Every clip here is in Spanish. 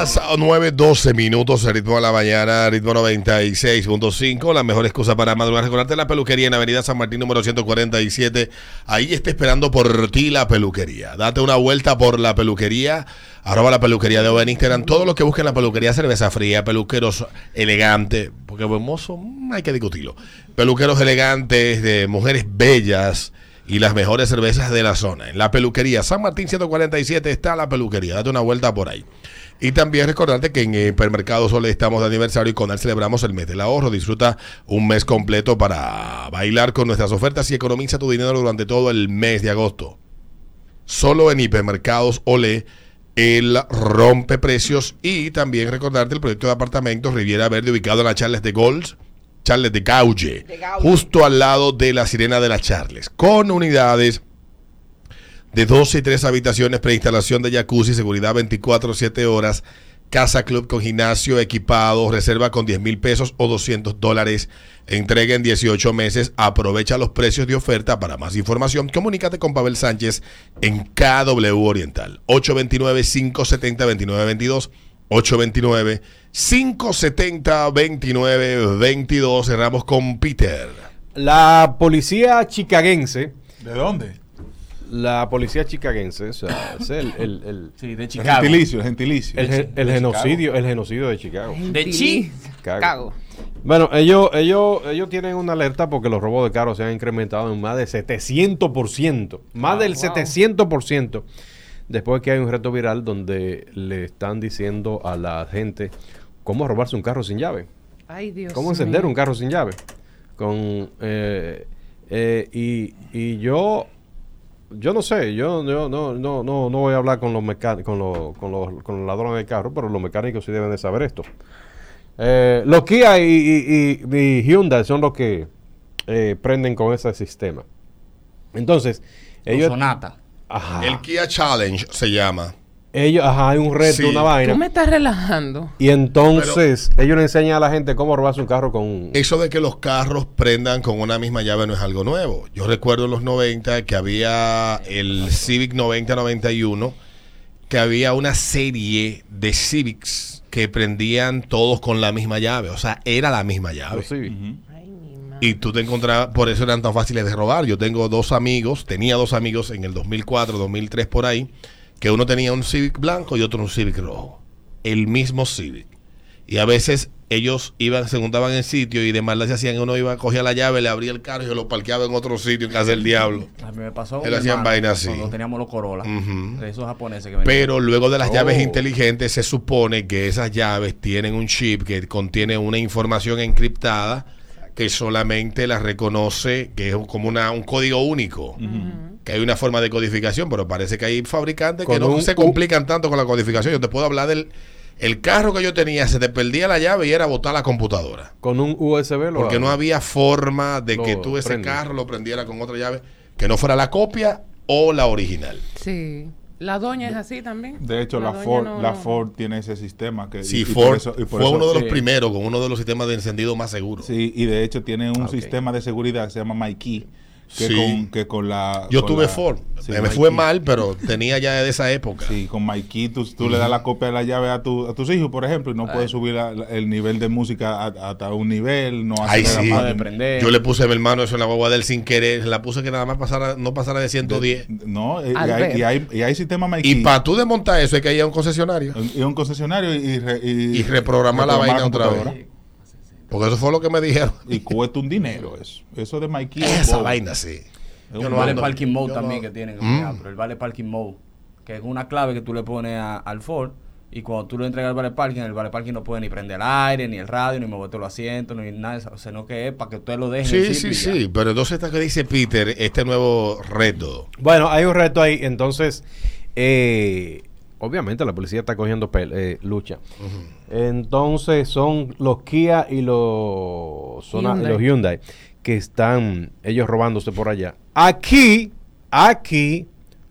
las 9.12 minutos, el ritmo de la mañana, ritmo 96.5. La mejor excusa para madrugar. Recordarte la peluquería en Avenida San Martín, número 147. Ahí está esperando por ti la peluquería. Date una vuelta por la peluquería. Arroba la peluquería de en Instagram. Todo lo que busquen la peluquería, cerveza fría, peluqueros elegantes. Porque buen mozo, mm, hay que discutirlo. Peluqueros elegantes, de mujeres bellas y las mejores cervezas de la zona. En la peluquería San Martín 147 está la peluquería. Date una vuelta por ahí. Y también recordarte que en Hipermercado Sole estamos de aniversario y con él celebramos el mes del ahorro. Disfruta un mes completo para bailar con nuestras ofertas y economiza tu dinero durante todo el mes de agosto. Solo en Hipermercados Ole el rompe precios y también recordarte el proyecto de apartamentos Riviera Verde ubicado en la Charles de Golds Charles de Gaulle, justo al lado de la Sirena de las Charles, con unidades de 12 y 3 habitaciones, preinstalación de jacuzzi, seguridad 24-7 horas, casa club con gimnasio equipado, reserva con 10 mil pesos o 200 dólares, entrega en 18 meses, aprovecha los precios de oferta. Para más información, comunícate con Pavel Sánchez en KW Oriental, 829-570-2922. 829-570-2922. Cerramos con Peter. La policía chicagense. ¿De dónde? La policía chicagense, o sea, es el, el, el, sí, de Chicago. El gentilicio, el gentilicio. El, el genocidio, el genocidio de Chicago. De Chicago. Bueno, ellos, ellos, ellos tienen una alerta porque los robos de carros se han incrementado en más de 700%. Más del 700% después que hay un reto viral donde le están diciendo a la gente cómo robarse un carro sin llave. Ay, Dios Cómo encender un carro sin llave. Con, eh, eh, y, y, yo, yo no sé, yo, yo no, no, no, no voy a hablar con los, con, los, con, los, con los ladrones de carro, pero los mecánicos sí deben de saber esto. Eh, los Kia y, y, Hyundai son los que prenden con ese sistema. Entonces, ellos... Sonata. El Kia Challenge se llama. Ellos, ajá, hay un reto, una vaina. Tú me estás relajando. Y entonces, ellos le enseñan a la gente cómo robarse un carro con. Eso de que los carros prendan con una misma llave no es algo nuevo. Yo recuerdo en los 90 que había el Civic 9091, que había una serie de Civics que prendían todos con la misma llave. O sea, era la misma llave. Y tú te encontrabas, por eso eran tan fáciles de robar. Yo tengo dos amigos, tenía dos amigos en el 2004, 2003 por ahí, que uno tenía un Civic blanco y otro un Civic rojo. El mismo Civic. Y a veces ellos iban, se juntaban en sitio y de maldad se hacían, uno iba, cogía la llave, le abría el carro y lo parqueaba en otro sitio en casa del diablo. A mí me pasó. Él hacían vainas así. Cuando teníamos los Corolla. Esos japoneses que Pero luego de las llaves oh. inteligentes se supone que esas llaves tienen un chip que contiene una información encriptada que solamente la reconoce, que es como una, un código único, que hay una forma de codificación, pero parece que hay fabricantes que no se complican tanto con la codificación. Yo te puedo hablar del el carro que yo tenía, se te perdía la llave y era botar la computadora. Con un USB Porque no había forma de que tú ese carro lo prendiera con otra llave, que no fuera la copia o la original. Sí. La doña es así también. De hecho, la, Ford, la Ford tiene ese sistema. que Sí, Ford fue uno de los primeros, con uno de los sistemas de encendido más seguros. Sí, y de hecho tiene un sistema de seguridad que se llama MyKey que, con, que con la... Yo tuve Ford. me fue mal, pero tenía ya de esa época. Sí, con Mikey tú, tú le das la copia de la llave a, tu, a tus hijos, por ejemplo, y no puedes subir el nivel de música hasta un nivel, no hace nada de. Yo le puse a mi hermano eso en la guagua del sin querer, la puse que nada más pasara, no pasara de 110. no, eh, y hay, y hay, y, hay, sistema Mikey. Y para tú desmontar eso hay que ir a un concesionario. Y un concesionario y, y, reprogramar la vaina otra vez. Porque eso fue lo que me dijeron. Y cuesta un dinero eso. Eso de Mikey. Esa vaina, sí. El vale parking mode también que tienen. Mm. el vale parking mode, que es una clave que tú le pones al Ford. Y cuando tú le entregas el vale parking, el vale parking no puede ni prender el aire, ni el radio, ni moverte los asientos, ni nada, sino que es para que usted lo deje. Sí, sí, sí, pero entonces está que dice Peter, este nuevo reto. Bueno, hay un reto ahí, entonces, eh, obviamente la policía está cogiendo eh, lucha. Entonces son los Kia y los, los Hyundai que están ellos robándose por allá. Aquí, aquí,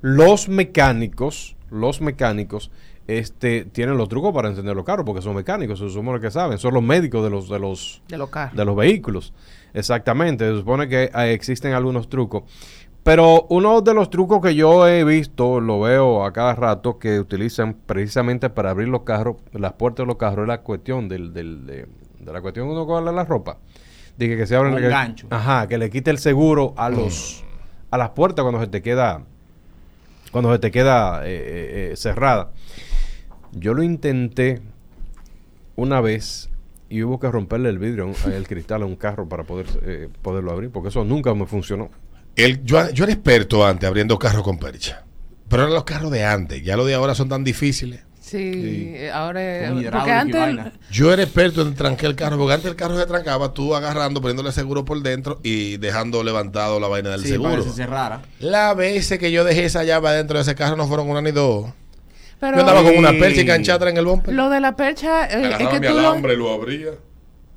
los mecánicos, los mecánicos, este, tienen los trucos para encender los carros, porque son mecánicos, se supone que saben, son los médicos de los, de los, de los, de los vehículos. Exactamente, se supone que existen algunos trucos. Pero uno de los trucos que yo he visto, lo veo a cada rato, que utilizan precisamente para abrir los carros, las puertas de los carros, es la cuestión del, del- de, de la cuestión que uno coge la ropa. Dije que se abren Un que- gancho. Ajá, que le quite el seguro a los a las puertas cuando se te queda cuando se te queda eh, eh, eh, cerrada. Yo lo intenté una vez y hubo que romperle el vidrio, el cristal a un carro para poder eh, poderlo abrir, porque eso nunca me funcionó. El- yo, yo era experto antes abriendo carros con percha. Pero eran los carros de antes. Ya los de ahora son tan difíciles. Sí, ahora. Porque antes. Yo era experto en trancar el carro, porque antes el carro se trancaba, tú agarrando, poniéndole seguro por dentro y dejando levantado la vaina del Sí, para seguro. que se cerrara. Las veces que yo dejé esa llave adentro de ese carro no fueron una ni dos. Pero yo andaba con una percha y canchatra en el bumper. lo de la percha eh, es que mi tú lo. alambre y lo abría.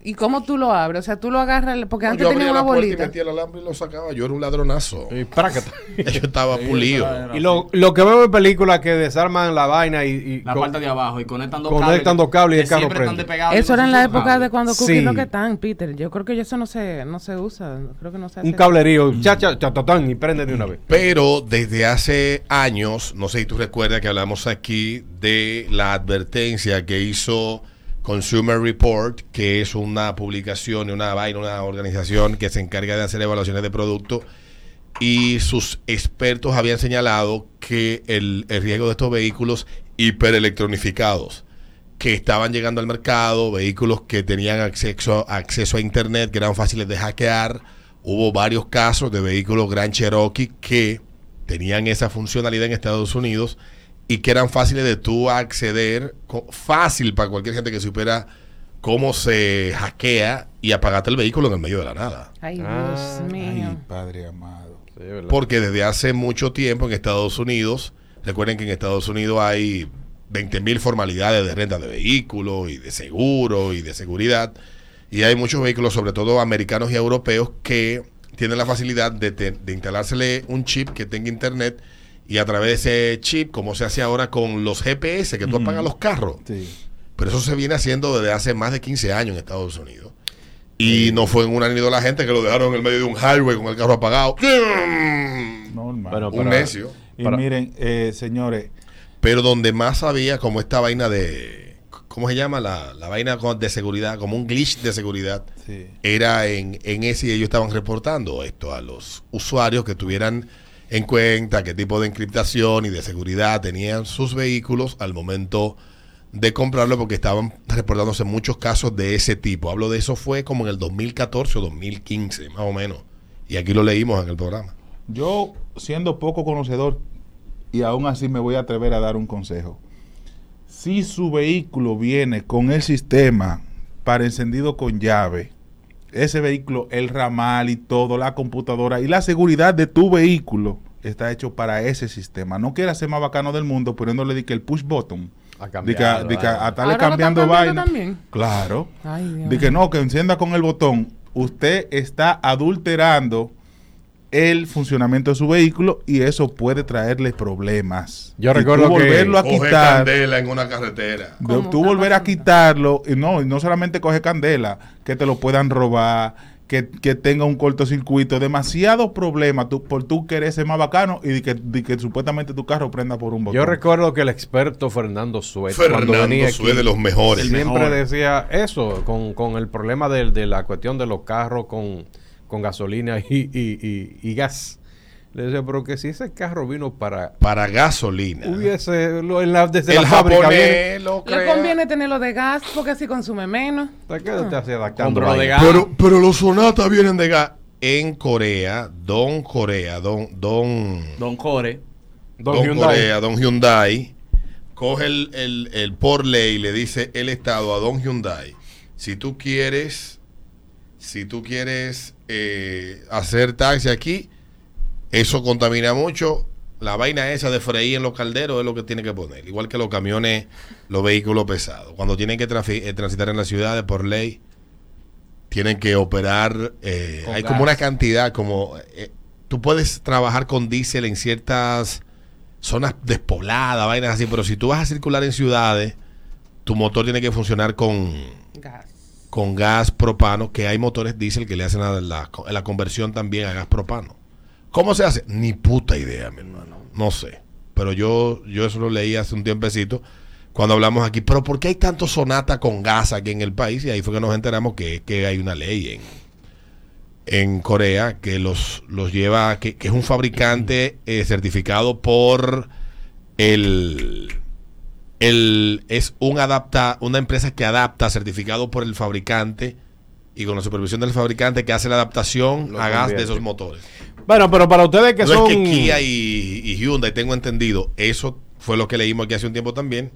¿Y cómo tú lo abres? O sea, tú lo agarras. Porque No, antes yo tenía abría una la puerta y bolita. metía el alambre y lo sacaba. Yo era un ladronazo. Y. Yo estaba pulido. Y lo, lo que veo en películas que desarman la vaina y, y La con- parte de abajo y conectan dos Conectan cables. dos cables y el que carro prende. Eso era en no la época cables. de cuando Cookie Sí. Rocketán, Peter. Yo creo que eso no se, no se usa. Creo que no se hace. un cablerío, cha, cha, cha, tatán, y prende de una vez. Pero desde hace años, no sé si tú recuerdas que hablamos aquí de la advertencia que hizo Consumer Report, que es una publicación una vaina, una organización que se encarga de hacer evaluaciones de productos. Y sus expertos habían señalado que el, el riesgo de estos vehículos hiperelectronificados que estaban llegando al mercado, vehículos que tenían acceso, acceso a internet, que eran fáciles de hackear. Hubo varios casos de vehículos Grand Cherokee que tenían esa funcionalidad en Estados Unidos y que eran fáciles de tú acceder, fácil para cualquier gente que supiera cómo se hackea y apagarte el vehículo en el medio de la nada. Ay, Dios Ah, mío. Ay, Padre amado. Porque desde hace mucho tiempo en Estados Unidos, recuerden que en Estados Unidos hay 20 mil formalidades de renta de vehículos y de seguro y de seguridad. Y hay muchos vehículos, sobre todo americanos y europeos, que tienen la facilidad de, te- de instalársele un chip que tenga internet y a través de ese chip, como se hace ahora con los GPS que tú apagas los carros. Sí. Pero eso se viene haciendo desde hace más de 15 años en Estados Unidos. Y no fue en una ni dos la gente que lo dejaron en el medio de un highway con el carro apagado. Normal. Un para- necio. y para- miren, eh, señores, Pero donde más había como esta vaina de... ¿Cómo se llama? La, la vaina de seguridad, como un glitch de seguridad. sí. Era en, en ese y ellos estaban reportando esto a los usuarios que tuvieran en cuenta qué tipo de encriptación y de seguridad tenían sus vehículos al momento de comprarlo porque estaban reportándose muchos casos de ese tipo. Hablo de eso fue como en el 2014 o 2015, más o menos. Y aquí lo leímos en el programa. Yo, siendo poco conocedor, y aún así me voy a atrever a dar un consejo. Si su vehículo viene con el sistema para encendido con llave, ese vehículo, el ramal y todo, la computadora y la seguridad de tu vehículo está hecho para ese sistema. No quieras ser más bacano del mundo poniéndole de que el push button. A De que, cambiar, de que a estarle cambiando vaina. también. Claro. Ay, Dios. De que no, que encienda con el botón. Usted está adulterando el funcionamiento de su vehículo y eso puede traerle problemas. Yo tú recuerdo que- a Coge candela en una carretera. de- ¿Cómo tú está volver a quitarlo y no, y no solamente coge candela, que te lo puedan robar, que, que tenga un cortocircuito, demasiados problemas tú, por tú querer ser más bacano y que, de que supuestamente tu carro prenda por un botón. Yo recuerdo que el experto Fernando cuando Fernando aquí, Sue de los mejores. Siempre mejor. decía eso, con, con el problema de, de la cuestión de los carros con, con gasolina y, y- y- y gas. Le decía, pero que si ese carro vino para... Para gasolina. Hubiese, lo- en la, desde el la fábrica viene... japonés lo Le conviene tenerlo de gas porque así consume menos. ¿Para qué te hace adaptando de gas. Pero, pero los sonatas vienen de gas. En Corea, Don Corea, Don, Don, Don Core. Don Don Hyundai. Corea, Don Hyundai, coge el, el, el por ley y le dice el Estado a Don Hyundai, si tú quieres, si tú quieres eh, hacer taxi aquí, eso contamina mucho. La vaina esa de freír en los calderos es lo que tiene que poner. Igual que los camiones, los vehículos pesados. Cuando tienen que eh, transitar en las ciudades por ley, tienen que operar. eh, hay gas. como una cantidad, como. eh, tú puedes trabajar con diésel en ciertas zonas despobladas, vainas así, pero si tú vas a circular en ciudades, tu motor tiene que funcionar con, Gas. Con gas propano, que hay motores diésel que le hacen la, la- conversión también a gas propano. ¿Cómo se hace? Ni puta idea, mi hermano. No sé. Pero yo, yo eso lo leí hace un tiempecito cuando hablamos aquí. Pero ¿por qué hay tanto sonata con gas aquí en el país? Y ahí fue que nos enteramos que, que hay una ley en, en Corea que los, los lleva, que, que es un fabricante eh, certificado por el, el es un adapta, una empresa que adapta certificado por el fabricante y con la supervisión del fabricante que hace la adaptación Lo a gas de esos motores. Bueno, pero para ustedes que no son... es que Kia y, y Hyundai, tengo entendido, eso fue lo que leímos aquí hace un tiempo también.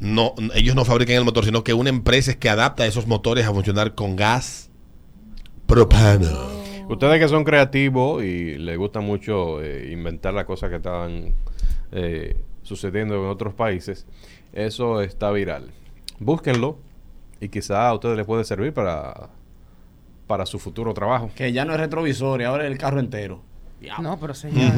No, ellos no fabrican el motor, sino que una empresa es que adapta esos motores a funcionar con gas propano. Ustedes que son creativos y les gusta mucho eh, inventar las cosas que están eh, sucediendo en otros países, eso está viral. Búsquenlo y quizá a ustedes les puede servir para, para su futuro trabajo. Que ya no es retrovisor y ahora es el carro entero. No, pero señor.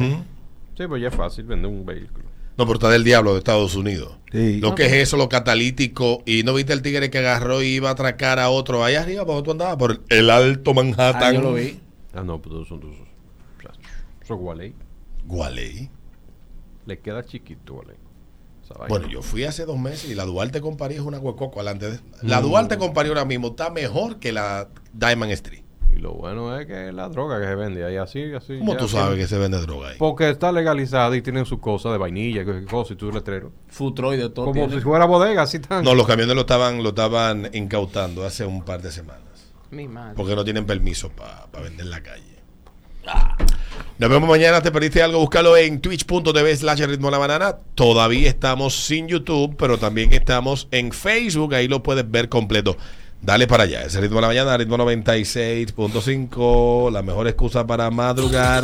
Sí, pues ya es fácil vender un vehículo. No, pero está del diablo de Estados Unidos. Sí. Lo que es eso, lo catalítico. Y no viste el tigre que agarró y iba a atracar a otro allá arriba, porque tú andabas por el Alto Manhattan. Ah, yo lo vi. Ah, no, pues son esos. Eso es Gualey. Gualey. Le queda chiquito, vaina. Bueno, yo fui hace dos meses y la Duarte con París es una huecoco alante de... La Duarte con París ahora mismo está mejor que la Diamond Street. Y lo bueno es que la droga que se vende ahí así, así. ¿Cómo tú sabes que se vende droga ahí? Porque está legalizada y tienen sus cosas de vainilla, cosas y tu letrero. Futroid de todo. Como tiene. si fuera bodega, así tan. No, los camiones lo estaban, lo estaban incautando hace un par de semanas. Mi madre. Porque no tienen permiso para vender en la calle. Nos vemos mañana. ¿Te perdiste algo? Búscalo en twitch.tv slash ritmo la banana. Todavía estamos sin YouTube, pero también estamos en Facebook. Ahí lo puedes ver completo. Dale para allá. Ese ritmo de la mañana, ritmo 96.5. La mejor excusa para madrugar.